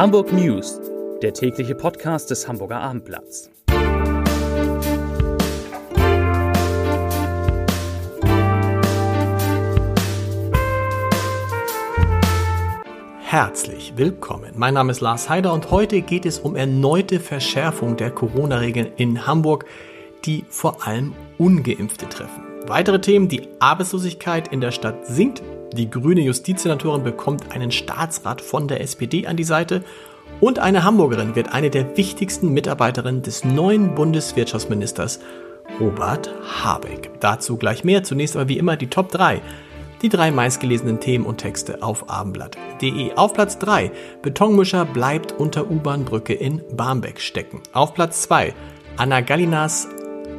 Hamburg News, der tägliche Podcast des Hamburger Abendblatts. Herzlich willkommen. Mein Name ist Lars Heider und heute geht es um erneute Verschärfung der Corona-Regeln in Hamburg, die vor allem ungeimpfte treffen. Weitere Themen, die Arbeitslosigkeit in der Stadt sinkt, die grüne Justizsenatorin bekommt einen Staatsrat von der SPD an die Seite und eine Hamburgerin wird eine der wichtigsten Mitarbeiterinnen des neuen Bundeswirtschaftsministers Robert Habeck. Dazu gleich mehr. Zunächst aber wie immer die Top 3. Die drei meistgelesenen Themen und Texte auf abendblatt.de. Auf Platz 3. Betonmischer bleibt unter U-Bahn-Brücke in Barmbek stecken. Auf Platz 2. Anna Gallinas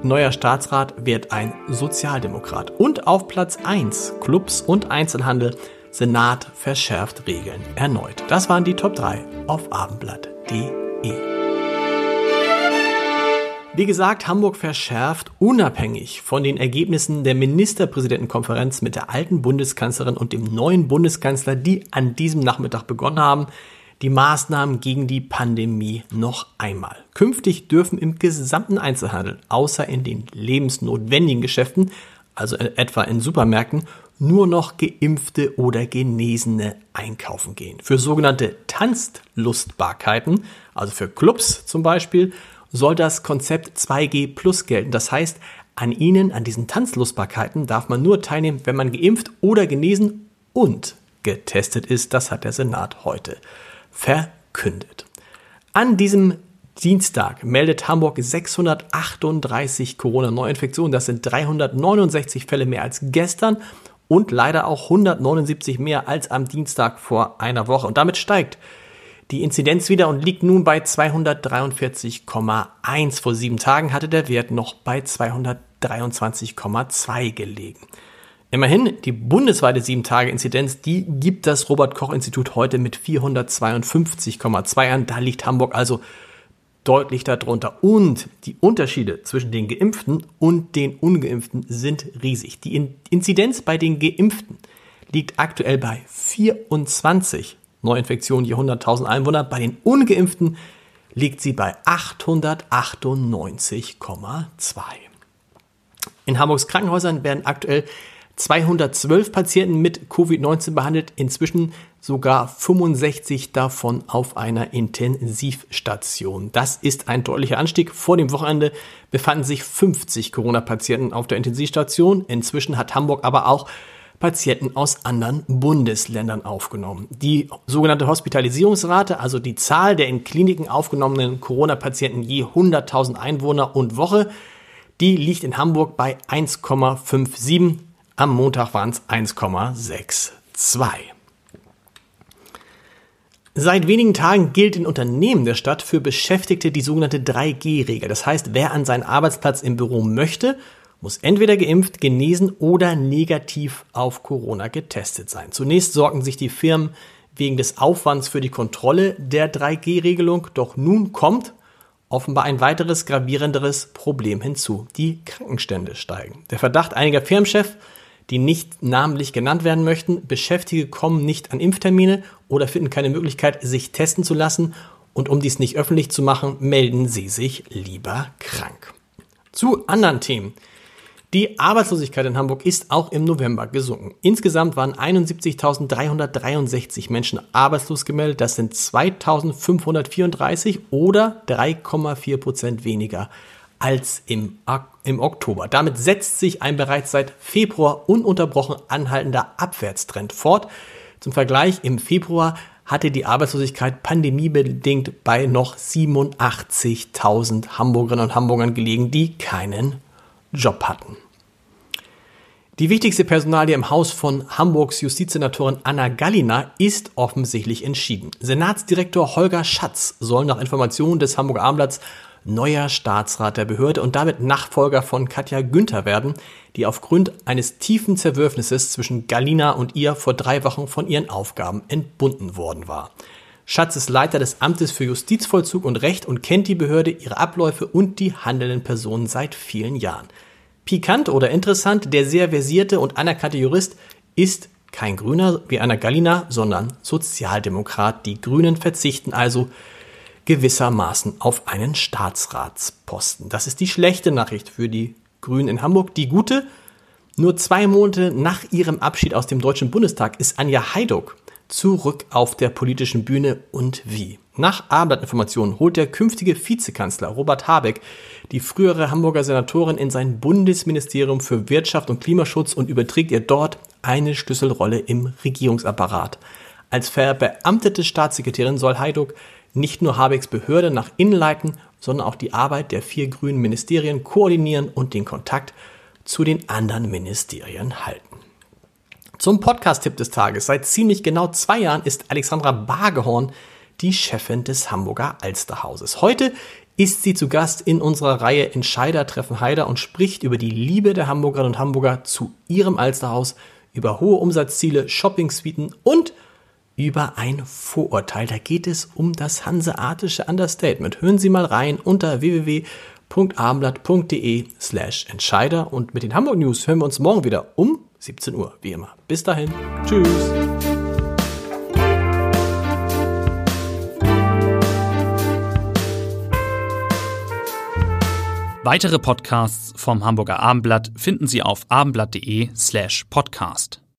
neuer Staatsrat wird ein Sozialdemokrat. Und auf Platz 1 Clubs und Einzelhandel. Senat verschärft Regeln erneut. Das waren die Top 3 auf abendblatt.de. Wie gesagt, Hamburg verschärft unabhängig von den Ergebnissen der Ministerpräsidentenkonferenz mit der alten Bundeskanzlerin und dem neuen Bundeskanzler, die an diesem Nachmittag begonnen haben, die Maßnahmen gegen die Pandemie noch einmal. Künftig dürfen im gesamten Einzelhandel, außer in den lebensnotwendigen Geschäften, also etwa in Supermärkten, nur noch geimpfte oder Genesene einkaufen gehen. Für sogenannte Tanzlustbarkeiten, also für Clubs zum Beispiel, soll das Konzept 2G Plus gelten. Das heißt, an ihnen, an diesen Tanzlustbarkeiten, darf man nur teilnehmen, wenn man geimpft oder genesen und getestet ist. Das hat der Senat heute verkündet. An diesem Dienstag meldet Hamburg 638 Corona-Neuinfektionen. Das sind 369 Fälle mehr als gestern und leider auch 179 mehr als am Dienstag vor einer Woche. Und damit steigt die Inzidenz wieder und liegt nun bei 243,1. Vor sieben Tagen hatte der Wert noch bei 223,2 gelegen. Immerhin, die bundesweite 7-Tage-Inzidenz, die gibt das Robert-Koch-Institut heute mit 452,2 an. Da liegt Hamburg also deutlich darunter. Und die Unterschiede zwischen den Geimpften und den Ungeimpften sind riesig. Die Inzidenz bei den Geimpften liegt aktuell bei 24 Neuinfektionen je 100.000 Einwohner. Bei den Ungeimpften liegt sie bei 898,2. In Hamburgs Krankenhäusern werden aktuell 212 Patienten mit Covid-19 behandelt, inzwischen sogar 65 davon auf einer Intensivstation. Das ist ein deutlicher Anstieg. Vor dem Wochenende befanden sich 50 Corona-Patienten auf der Intensivstation. Inzwischen hat Hamburg aber auch Patienten aus anderen Bundesländern aufgenommen. Die sogenannte Hospitalisierungsrate, also die Zahl der in Kliniken aufgenommenen Corona-Patienten je 100.000 Einwohner und Woche, die liegt in Hamburg bei 1,57 am Montag waren es 1,62. Seit wenigen Tagen gilt in Unternehmen der Stadt für Beschäftigte die sogenannte 3G-Regel. Das heißt, wer an seinen Arbeitsplatz im Büro möchte, muss entweder geimpft, genesen oder negativ auf Corona getestet sein. Zunächst sorgen sich die Firmen wegen des Aufwands für die Kontrolle der 3G-Regelung, doch nun kommt offenbar ein weiteres gravierenderes Problem hinzu. Die Krankenstände steigen. Der Verdacht einiger Firmenchefs die nicht namentlich genannt werden möchten. Beschäftigte kommen nicht an Impftermine oder finden keine Möglichkeit, sich testen zu lassen. Und um dies nicht öffentlich zu machen, melden sie sich lieber krank. Zu anderen Themen. Die Arbeitslosigkeit in Hamburg ist auch im November gesunken. Insgesamt waren 71.363 Menschen arbeitslos gemeldet. Das sind 2.534 oder 3,4 Prozent weniger als im, im Oktober. Damit setzt sich ein bereits seit Februar ununterbrochen anhaltender Abwärtstrend fort. Zum Vergleich, im Februar hatte die Arbeitslosigkeit pandemiebedingt bei noch 87.000 Hamburgerinnen und Hamburgern gelegen, die keinen Job hatten. Die wichtigste Personalie im Haus von Hamburgs Justizsenatorin Anna Gallina ist offensichtlich entschieden. Senatsdirektor Holger Schatz soll nach Informationen des Hamburger Abendblatts neuer Staatsrat der Behörde und damit Nachfolger von Katja Günther werden, die aufgrund eines tiefen Zerwürfnisses zwischen Galina und ihr vor drei Wochen von ihren Aufgaben entbunden worden war. Schatz ist Leiter des Amtes für Justizvollzug und Recht und kennt die Behörde, ihre Abläufe und die handelnden Personen seit vielen Jahren. Pikant oder interessant, der sehr versierte und anerkannte Jurist ist Kein Grüner wie einer Gallina, sondern Sozialdemokrat. Die Grünen verzichten also gewissermaßen auf einen Staatsratsposten. Das ist die schlechte Nachricht für die Grünen in Hamburg. Die gute, nur zwei Monate nach ihrem Abschied aus dem Deutschen Bundestag ist Anja Heiduck zurück auf der politischen Bühne und wie. Nach Abendblatt-Informationen holt der künftige Vizekanzler Robert Habeck die frühere Hamburger Senatorin in sein Bundesministerium für Wirtschaft und Klimaschutz und überträgt ihr dort eine Schlüsselrolle im Regierungsapparat. Als verbeamtete Staatssekretärin soll Heiduck nicht nur Habecks Behörde nach innen leiten, sondern auch die Arbeit der vier grünen Ministerien koordinieren und den Kontakt zu den anderen Ministerien halten. Zum Podcast-Tipp des Tages. Seit ziemlich genau zwei Jahren ist Alexandra Bagehorn die Chefin des Hamburger Alsterhauses. Heute ist sie zu Gast in unserer Reihe Entscheider treffen Heider und spricht über die Liebe der Hamburgerinnen und Hamburger zu ihrem Alsterhaus, über hohe Umsatzziele, Shopping-Suiten und über ein Vorurteil. Da geht es um das hanseatische Understatement. Hören Sie mal rein unter www.abendblatt.de slash Entscheider und mit den Hamburg News hören wir uns morgen wieder um 17 Uhr, wie immer. Bis dahin. Tschüss. Weitere Podcasts vom Hamburger Abendblatt finden Sie auf abendblatt.de slash podcast.